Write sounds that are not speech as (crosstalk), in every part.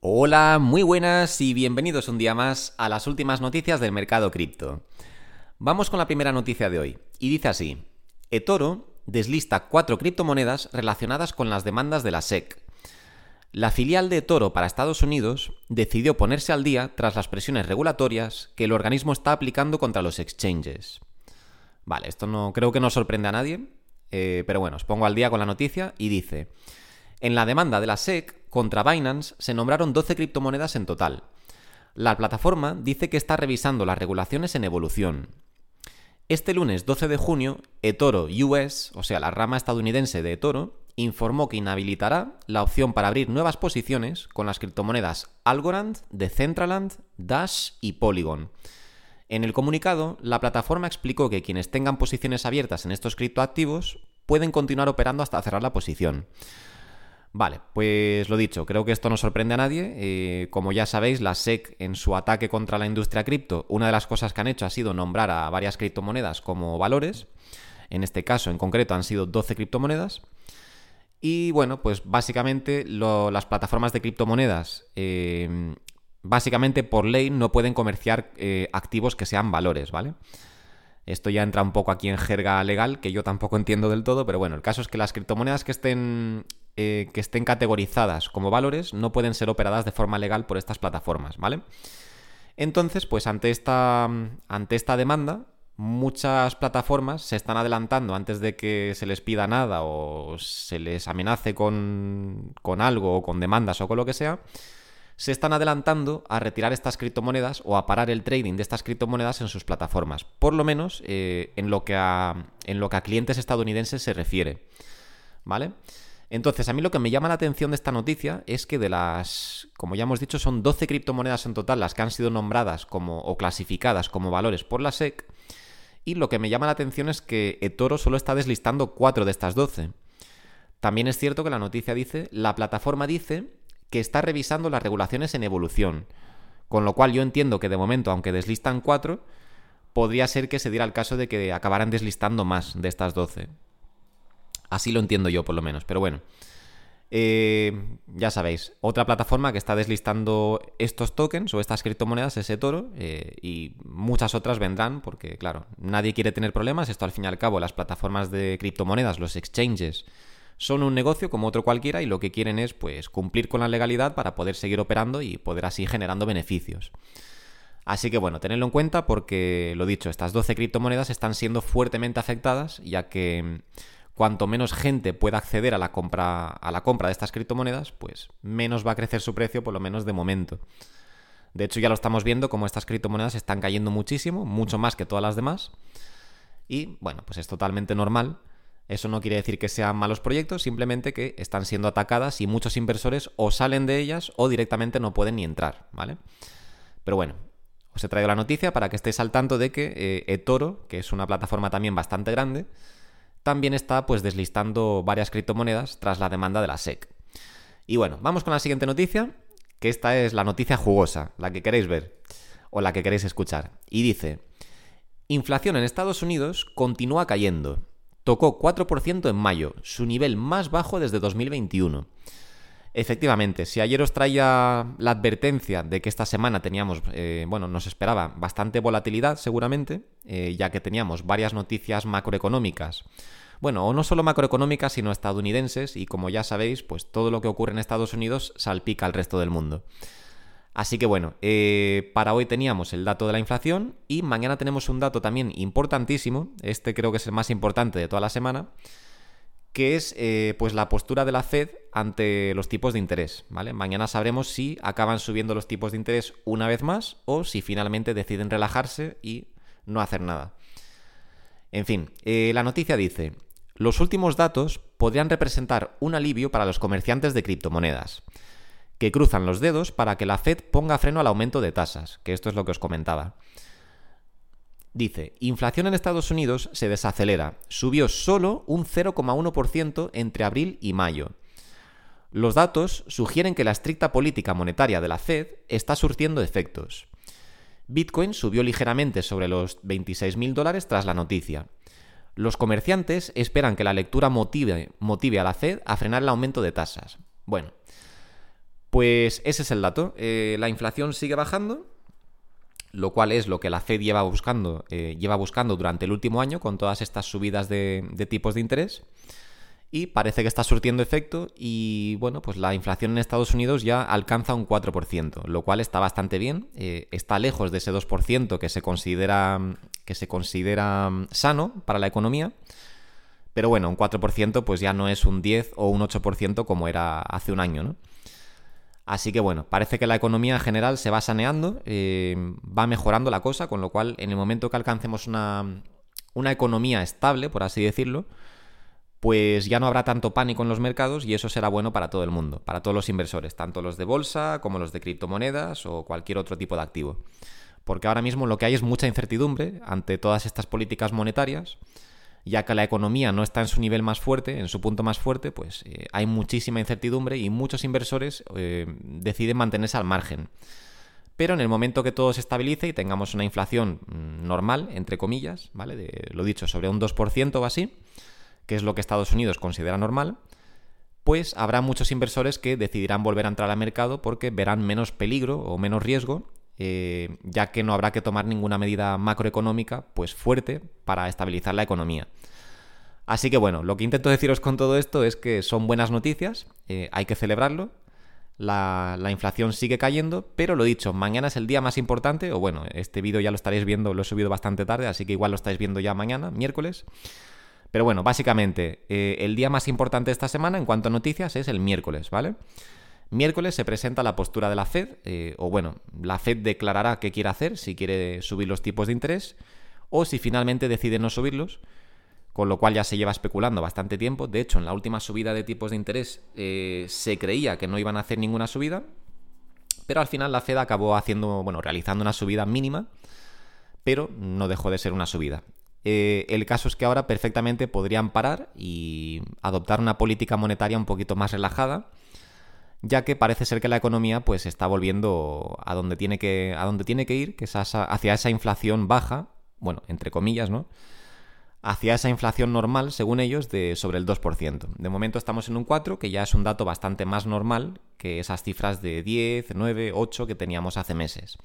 Hola, muy buenas y bienvenidos un día más a las últimas noticias del mercado cripto. Vamos con la primera noticia de hoy, y dice así, eToro deslista cuatro criptomonedas relacionadas con las demandas de la SEC. La filial de eToro para Estados Unidos decidió ponerse al día tras las presiones regulatorias que el organismo está aplicando contra los exchanges. Vale, esto no creo que no sorprende a nadie, eh, pero bueno, os pongo al día con la noticia y dice, en la demanda de la SEC contra Binance se nombraron 12 criptomonedas en total. La plataforma dice que está revisando las regulaciones en evolución. Este lunes 12 de junio, eToro US, o sea, la rama estadounidense de eToro, informó que inhabilitará la opción para abrir nuevas posiciones con las criptomonedas Algorand, Decentraland, Dash y Polygon. En el comunicado, la plataforma explicó que quienes tengan posiciones abiertas en estos criptoactivos pueden continuar operando hasta cerrar la posición. Vale, pues lo dicho, creo que esto no sorprende a nadie. Eh, como ya sabéis, la SEC en su ataque contra la industria cripto, una de las cosas que han hecho ha sido nombrar a varias criptomonedas como valores. En este caso, en concreto, han sido 12 criptomonedas. Y bueno, pues básicamente las plataformas de criptomonedas, eh, básicamente por ley, no pueden comerciar eh, activos que sean valores, ¿vale? Esto ya entra un poco aquí en jerga legal, que yo tampoco entiendo del todo, pero bueno, el caso es que las criptomonedas que estén, eh, que estén categorizadas como valores no pueden ser operadas de forma legal por estas plataformas, ¿vale? Entonces, pues ante esta, ante esta demanda, muchas plataformas se están adelantando antes de que se les pida nada o se les amenace con, con algo o con demandas o con lo que sea se están adelantando a retirar estas criptomonedas o a parar el trading de estas criptomonedas en sus plataformas, por lo menos eh, en, lo que a, en lo que a clientes estadounidenses se refiere. ¿Vale? Entonces, a mí lo que me llama la atención de esta noticia es que de las, como ya hemos dicho, son 12 criptomonedas en total las que han sido nombradas como o clasificadas como valores por la SEC, y lo que me llama la atención es que eToro solo está deslistando 4 de estas 12. También es cierto que la noticia dice, la plataforma dice que está revisando las regulaciones en evolución. Con lo cual yo entiendo que de momento, aunque deslistan cuatro, podría ser que se diera el caso de que acabaran deslistando más de estas 12. Así lo entiendo yo, por lo menos. Pero bueno. Eh, ya sabéis, otra plataforma que está deslistando estos tokens o estas criptomonedas es eToro eh, y muchas otras vendrán porque, claro, nadie quiere tener problemas. Esto al fin y al cabo, las plataformas de criptomonedas, los exchanges, son un negocio como otro cualquiera y lo que quieren es pues cumplir con la legalidad para poder seguir operando y poder así generando beneficios. Así que bueno, tenedlo en cuenta porque lo dicho, estas 12 criptomonedas están siendo fuertemente afectadas ya que mm, cuanto menos gente pueda acceder a la compra a la compra de estas criptomonedas, pues menos va a crecer su precio por lo menos de momento. De hecho, ya lo estamos viendo como estas criptomonedas están cayendo muchísimo, mucho más que todas las demás. Y bueno, pues es totalmente normal eso no quiere decir que sean malos proyectos, simplemente que están siendo atacadas y muchos inversores o salen de ellas o directamente no pueden ni entrar, ¿vale? Pero bueno, os he traído la noticia para que estéis al tanto de que eh, eToro, que es una plataforma también bastante grande, también está pues deslistando varias criptomonedas tras la demanda de la SEC. Y bueno, vamos con la siguiente noticia, que esta es la noticia jugosa, la que queréis ver o la que queréis escuchar. Y dice, inflación en Estados Unidos continúa cayendo tocó 4% en mayo, su nivel más bajo desde 2021. Efectivamente, si ayer os traía la advertencia de que esta semana teníamos, eh, bueno, nos esperaba bastante volatilidad seguramente, eh, ya que teníamos varias noticias macroeconómicas, bueno, o no solo macroeconómicas, sino estadounidenses, y como ya sabéis, pues todo lo que ocurre en Estados Unidos salpica al resto del mundo. Así que bueno, eh, para hoy teníamos el dato de la inflación y mañana tenemos un dato también importantísimo, este creo que es el más importante de toda la semana, que es eh, pues la postura de la Fed ante los tipos de interés. ¿vale? Mañana sabremos si acaban subiendo los tipos de interés una vez más o si finalmente deciden relajarse y no hacer nada. En fin, eh, la noticia dice, los últimos datos podrían representar un alivio para los comerciantes de criptomonedas que cruzan los dedos para que la Fed ponga freno al aumento de tasas, que esto es lo que os comentaba. Dice, inflación en Estados Unidos se desacelera, subió solo un 0,1% entre abril y mayo. Los datos sugieren que la estricta política monetaria de la Fed está surtiendo efectos. Bitcoin subió ligeramente sobre los 26.000 dólares tras la noticia. Los comerciantes esperan que la lectura motive, motive a la Fed a frenar el aumento de tasas. Bueno, Pues ese es el dato. Eh, la inflación sigue bajando, lo cual es lo que la Fed lleva buscando, eh, lleva buscando durante el último año con todas estas subidas de, tipos de interés. Y parece que está surtiendo efecto y bueno, pues la inflación en Estados Unidos ya alcanza un 4%, lo cual está bastante bien. Eh, está lejos de ese 2% que se considera, que se considera mm, sano para la economía. Pero bueno, un 4% pues ya no es un 10 o un 8% como era hace un año, ¿no? Así que bueno, parece que la economía en general se va saneando, eh, va mejorando la cosa, con lo cual en el momento que alcancemos una, una economía estable, por así decirlo, pues ya no habrá tanto pánico en los mercados y eso será bueno para todo el mundo, para todos los inversores, tanto los de bolsa como los de criptomonedas o cualquier otro tipo de activo. Porque ahora mismo lo que hay es mucha incertidumbre ante todas estas políticas monetarias ya que la economía no está en su nivel más fuerte, en su punto más fuerte, pues eh, hay muchísima incertidumbre y muchos inversores eh, deciden mantenerse al margen. Pero en el momento que todo se estabilice y tengamos una inflación mm, normal, entre comillas, ¿vale? Lo dicho, sobre un 2% o así, que es lo que Estados Unidos considera normal, pues habrá muchos inversores que decidirán volver a entrar al mercado porque verán menos peligro o menos riesgo eh, ya que no habrá que tomar ninguna medida macroeconómica pues fuerte para estabilizar la economía. Así que bueno, lo que intento deciros con todo esto es que son buenas noticias, eh, hay que celebrarlo, la, inflación sigue cayendo, pero lo dicho, mañana es el día más importante, o bueno, este vídeo ya lo estaréis viendo, lo he subido bastante tarde, así que igual lo estáis viendo ya mañana, miércoles. Pero bueno, básicamente, eh, el día más importante de esta semana en cuanto a noticias es el miércoles, ¿vale? Miércoles se presenta la postura de la Fed, eh, o bueno, la Fed declarará qué quiere hacer, si quiere subir los tipos de interés, o si finalmente decide no subirlos, con lo cual ya se lleva especulando bastante tiempo. De hecho, en la última subida de tipos de interés eh, se creía que no iban a hacer ninguna subida, pero al final la Fed acabó haciendo, bueno, realizando una subida mínima, pero no dejó de ser una subida. Eh, el caso es que ahora perfectamente podrían parar y adoptar una política monetaria un poquito más relajada ya que parece ser que la economía pues está volviendo a donde tiene que, a donde tiene que ir, que es hacia esa inflación baja, bueno, entre comillas, ¿no? Hacia esa inflación normal, según ellos, de sobre el 2%. De momento estamos en un 4, que ya es un dato bastante más normal que esas cifras de 10, 9, 8 que teníamos hace meses.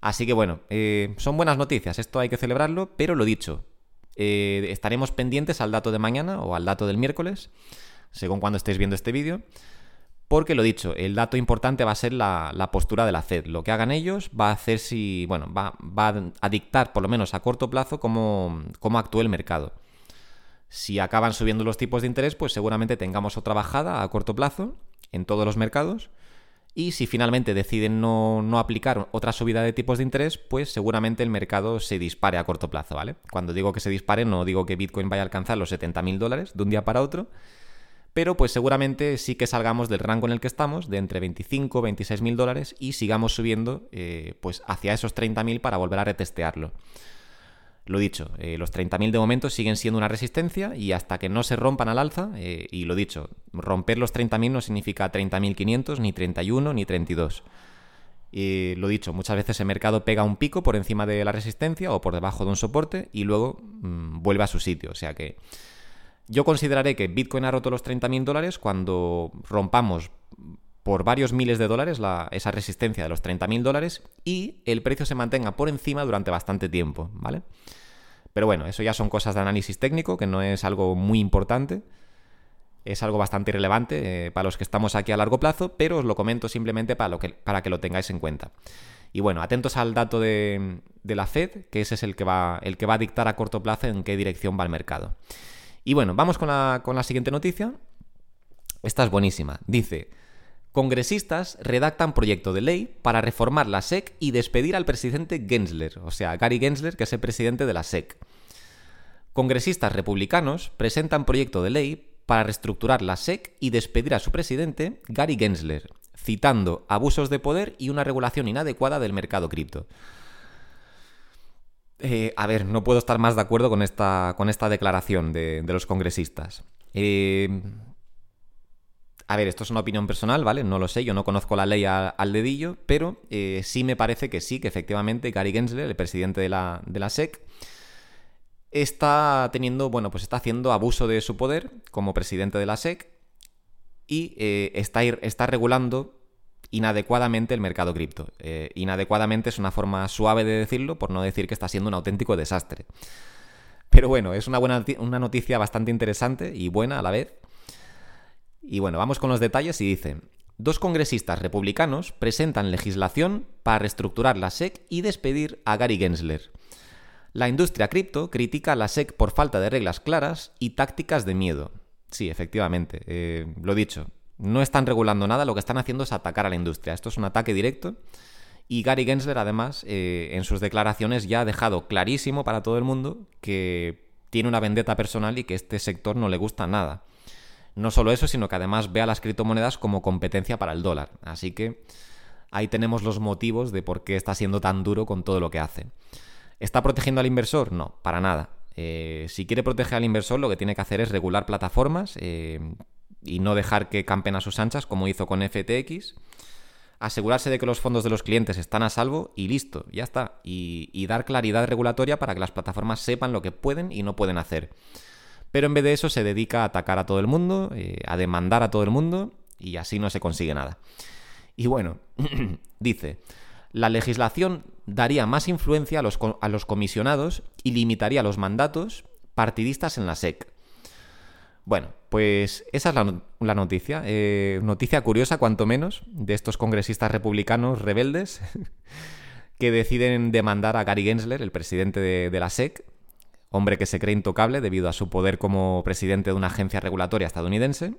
Así que bueno, eh, son buenas noticias, esto hay que celebrarlo, pero lo dicho, eh, estaremos pendientes al dato de mañana o al dato del miércoles, según cuando estéis viendo este vídeo. Porque lo dicho, el dato importante va a ser la, postura de la Fed. Lo que hagan ellos va a hacer si. Bueno, va, a dictar, por lo menos a corto plazo, cómo, actúe el mercado. Si acaban subiendo los tipos de interés, pues seguramente tengamos otra bajada a corto plazo en todos los mercados. Y si finalmente deciden no, no, aplicar otra subida de tipos de interés, pues seguramente el mercado se dispare a corto plazo, ¿vale? Cuando digo que se dispare, no digo que Bitcoin vaya a alcanzar los 70.000 dólares de un día para otro, pero pues seguramente sí que salgamos del rango en el que estamos, de entre 25 y 26 mil dólares, y sigamos subiendo eh, pues hacia esos 30 mil para volver a retestearlo. Lo dicho, eh, los 30.000 de momento siguen siendo una resistencia y hasta que no se rompan al alza, eh, y lo dicho, romper los 30.000 no significa 30.500, ni 31, ni 32. Y lo dicho, muchas veces el mercado pega un pico por encima de la resistencia o por debajo de un soporte y luego mm, vuelve a su sitio. O sea que yo consideraré que Bitcoin ha roto los 30.000 dólares cuando rompamos por varios miles de dólares esa resistencia de los 30.000 dólares y el precio se mantenga por encima durante bastante tiempo, ¿vale? Pero bueno, eso ya son cosas de análisis técnico, que no es algo muy importante, es algo bastante irrelevante eh, para los que estamos aquí a largo plazo, pero os lo comento simplemente para, lo que, para que lo tengáis en cuenta. Y bueno, atentos al dato de, de la Fed, que ese es el que, va, el que va a dictar a corto plazo en qué dirección va el mercado. Y bueno, vamos con la, siguiente noticia. Esta es buenísima. Dice, congresistas redactan proyecto de ley para reformar la SEC y despedir al presidente Gensler, o sea, Gary Gensler, que es el presidente de la SEC. Congresistas republicanos presentan proyecto de ley para reestructurar la SEC y despedir a su presidente, Gary Gensler, citando abusos de poder y una regulación inadecuada del mercado cripto. Eh, a ver, no puedo estar más de acuerdo con esta, con esta declaración de, los congresistas. Eh, a ver, esto es una opinión personal, ¿vale? No lo sé, yo no conozco la ley al dedillo, pero eh, sí me parece que sí, que efectivamente Gary Gensler, el presidente de la, de la SEC, está teniendo, bueno, pues está haciendo abuso de su poder como presidente de la SEC y está, está regulando inadecuadamente el mercado cripto. Eh, inadecuadamente es una forma suave de decirlo, por no decir que está siendo un auténtico desastre. Pero bueno, es una, buena, una noticia bastante interesante y buena a la vez. Y bueno, vamos con los detalles y dice, dos congresistas republicanos presentan legislación para reestructurar la SEC y despedir a Gary Gensler. La industria cripto critica a la SEC por falta de reglas claras y tácticas de miedo. Sí, efectivamente, eh, lo dicho, no están regulando nada, lo que están haciendo es atacar a la industria. Esto es un ataque directo. Y Gary Gensler, además, eh, en sus declaraciones ya ha dejado clarísimo para todo el mundo que tiene una vendetta personal y que este sector no le gusta nada. No solo eso, sino que además ve a las criptomonedas como competencia para el dólar. Así que ahí tenemos los motivos de por qué está siendo tan duro con todo lo que hace. ¿Está protegiendo al inversor? No, para nada. Eh, si quiere proteger al inversor, lo que tiene que hacer es regular plataformas, eh, y no dejar que campen a sus anchas como hizo con FTX. Asegurarse de que los fondos de los clientes están a salvo y listo, ya está. Y, dar claridad regulatoria para que las plataformas sepan lo que pueden y no pueden hacer. Pero en vez de eso se dedica a atacar a todo el mundo, eh, a demandar a todo el mundo y así no se consigue nada. Y bueno, (clears throat) dice, la legislación daría más influencia a los, a los comisionados y limitaría los mandatos partidistas en la SEC. Bueno, pues esa es la, noticia. Eh, noticia curiosa, cuanto menos, de estos congresistas republicanos rebeldes (laughs) que deciden demandar a Gary Gensler, el presidente de, la SEC, hombre que se cree intocable debido a su poder como presidente de una agencia regulatoria estadounidense.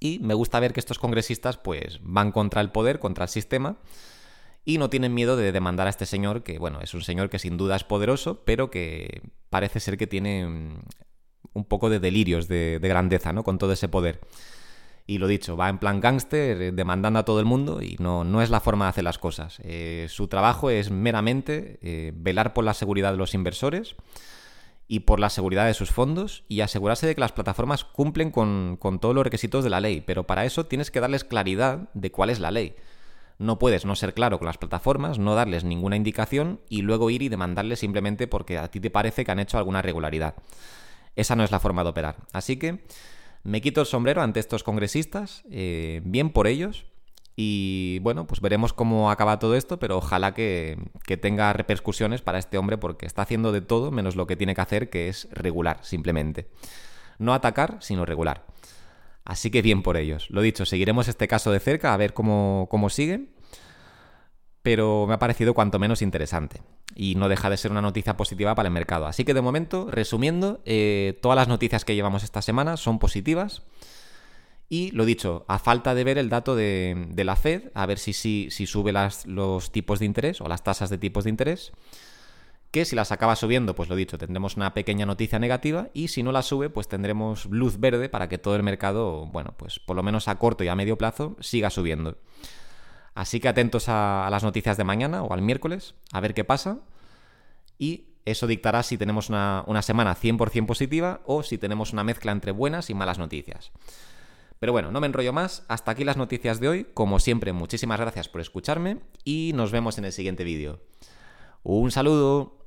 Y me gusta ver que estos congresistas pues van contra el poder, contra el sistema, y no tienen miedo de demandar a este señor, que bueno, es un señor que sin duda es poderoso, pero que parece ser que tiene un poco de delirios de, grandeza, ¿no? Con todo ese poder. Y lo dicho, va en plan gángster, eh, demandando a todo el mundo y no, no es la forma de hacer las cosas. Eh, su trabajo es meramente eh, velar por la seguridad de los inversores y por la seguridad de sus fondos y asegurarse de que las plataformas cumplen con, con todos los requisitos de la ley. Pero para eso tienes que darles claridad de cuál es la ley. No puedes no ser claro con las plataformas, no darles ninguna indicación y luego ir y demandarles simplemente porque a ti te parece que han hecho alguna irregularidad. Esa no es la forma de operar. Así que me quito el sombrero ante estos congresistas, eh, bien por ellos. Y bueno, pues veremos cómo acaba todo esto, pero ojalá que, que, tenga repercusiones para este hombre porque está haciendo de todo menos lo que tiene que hacer, que es regular, simplemente. No atacar, sino regular. Así que bien por ellos. Lo dicho, seguiremos este caso de cerca a ver cómo, cómo sigue pero me ha parecido cuanto menos interesante. Y no deja de ser una noticia positiva para el mercado. Así que de momento, resumiendo, eh, todas las noticias que llevamos esta semana son positivas. Y lo dicho, a falta de ver el dato de, la Fed, a ver si, si, si sube las, los tipos de interés o las tasas de tipos de interés. Que si las acaba subiendo, pues lo dicho, tendremos una pequeña noticia negativa. Y si no la sube, pues tendremos luz verde para que todo el mercado, bueno, pues por lo menos a corto y a medio plazo, siga subiendo. Así que atentos a, las noticias de mañana o al miércoles, a ver qué pasa. Y eso dictará si tenemos una, una semana 100% positiva o si tenemos una mezcla entre buenas y malas noticias. Pero bueno, no me enrollo más, hasta aquí las noticias de hoy. Como siempre, muchísimas gracias por escucharme y nos vemos en el siguiente vídeo. Un saludo.